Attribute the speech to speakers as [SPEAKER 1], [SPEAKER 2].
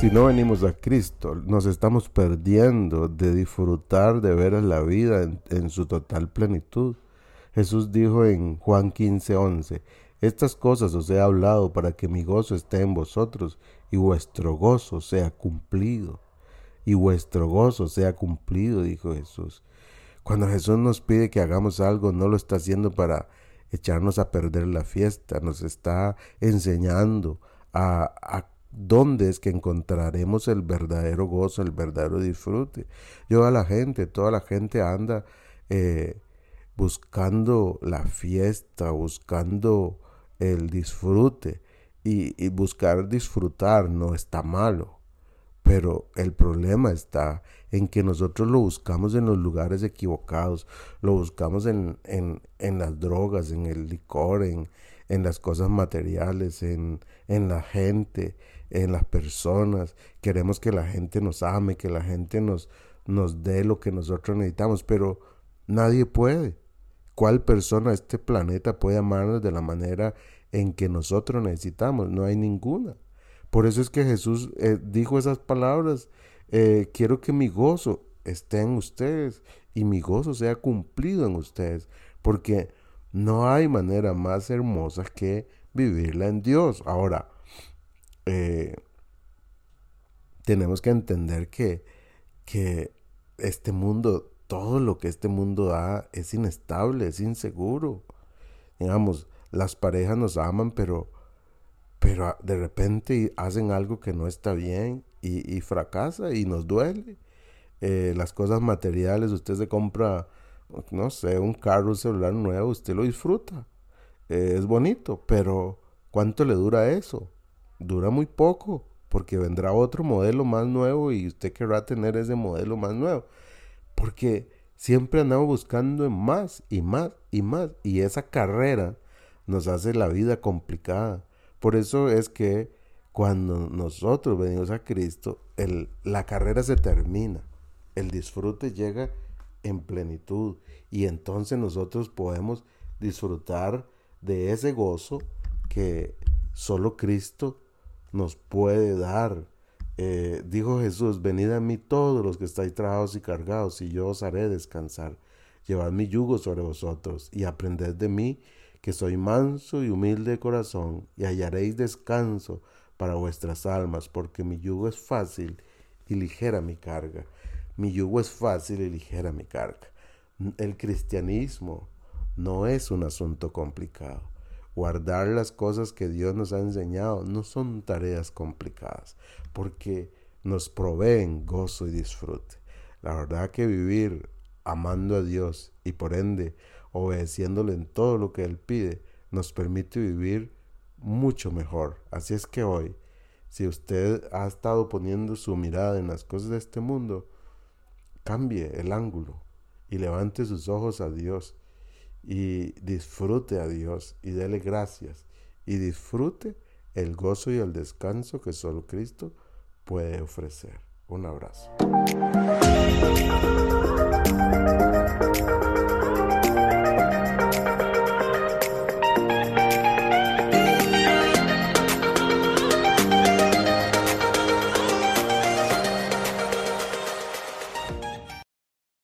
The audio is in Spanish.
[SPEAKER 1] Si no venimos a Cristo, nos estamos perdiendo de disfrutar de ver la vida en, su total plenitud. Jesús dijo en Juan 15, 11, Estas cosas os he hablado para que mi gozo esté en vosotros y vuestro gozo sea cumplido. Y vuestro gozo sea cumplido, dijo Jesús. Cuando Jesús nos pide que hagamos algo, no lo está haciendo para echarnos a perder la fiesta, nos está enseñando a, ¿Dónde es que encontraremos el verdadero gozo, el verdadero disfrute? Yo a la gente, toda la gente anda eh, buscando la fiesta, buscando el disfrute. Y, buscar disfrutar no está malo. Pero el problema está en que nosotros lo buscamos en los lugares equivocados, lo buscamos en, en, en las drogas, en el licor, en, en las cosas materiales, en, en la gente, en las personas. Queremos que la gente nos ame, que la gente nos, nos dé lo que nosotros necesitamos, pero nadie puede. ¿Cuál persona este planeta puede amarnos de la manera en que nosotros necesitamos? No hay ninguna. Por eso es que Jesús eh, dijo esas palabras. Eh, quiero que mi gozo esté en ustedes y mi gozo sea cumplido en ustedes, porque no hay manera más hermosa que vivirla en Dios. Ahora, eh, tenemos que entender que, que este mundo, todo lo que este mundo da es inestable, es inseguro. Digamos, las parejas nos aman, pero, pero de repente hacen algo que no está bien y, fracasa y nos duele. Eh, las cosas materiales, usted se compra no sé, un carro, un celular nuevo, usted lo disfruta. Eh, es bonito, pero ¿cuánto le dura eso? Dura muy poco, porque vendrá otro modelo más nuevo y usted querrá tener ese modelo más nuevo. Porque siempre andamos buscando más y más y más. Y esa carrera nos hace la vida complicada. Por eso es que cuando nosotros venimos a Cristo, la carrera se termina. El disfrute llega en plenitud y entonces nosotros podemos disfrutar de ese gozo que solo Cristo nos puede dar. Eh, dijo Jesús, venid a mí todos los que estáis trabajados y cargados, y yo os haré descansar. Llevad mi yugo sobre vosotros y aprended de mí, que soy manso y humilde de corazón, y hallaréis descanso para vuestras almas, porque mi yugo es fácil y ligera mi carga. Mi yugo es fácil y ligera mi carga. El cristianismo no es un asunto complicado. Guardar las cosas que Dios nos ha enseñado no son tareas complicadas, porque nos proveen gozo y disfrute. La verdad que vivir amando a Dios y por ende obedeciéndole en todo lo que Él pide, nos permite vivir mucho mejor. Así es que hoy, si usted ha estado poniendo su mirada en las cosas de este mundo, cambie el ángulo y levante sus ojos a Dios y disfrute a Dios y dele gracias y disfrute el gozo y el descanso que solo Cristo puede ofrecer. Un abrazo.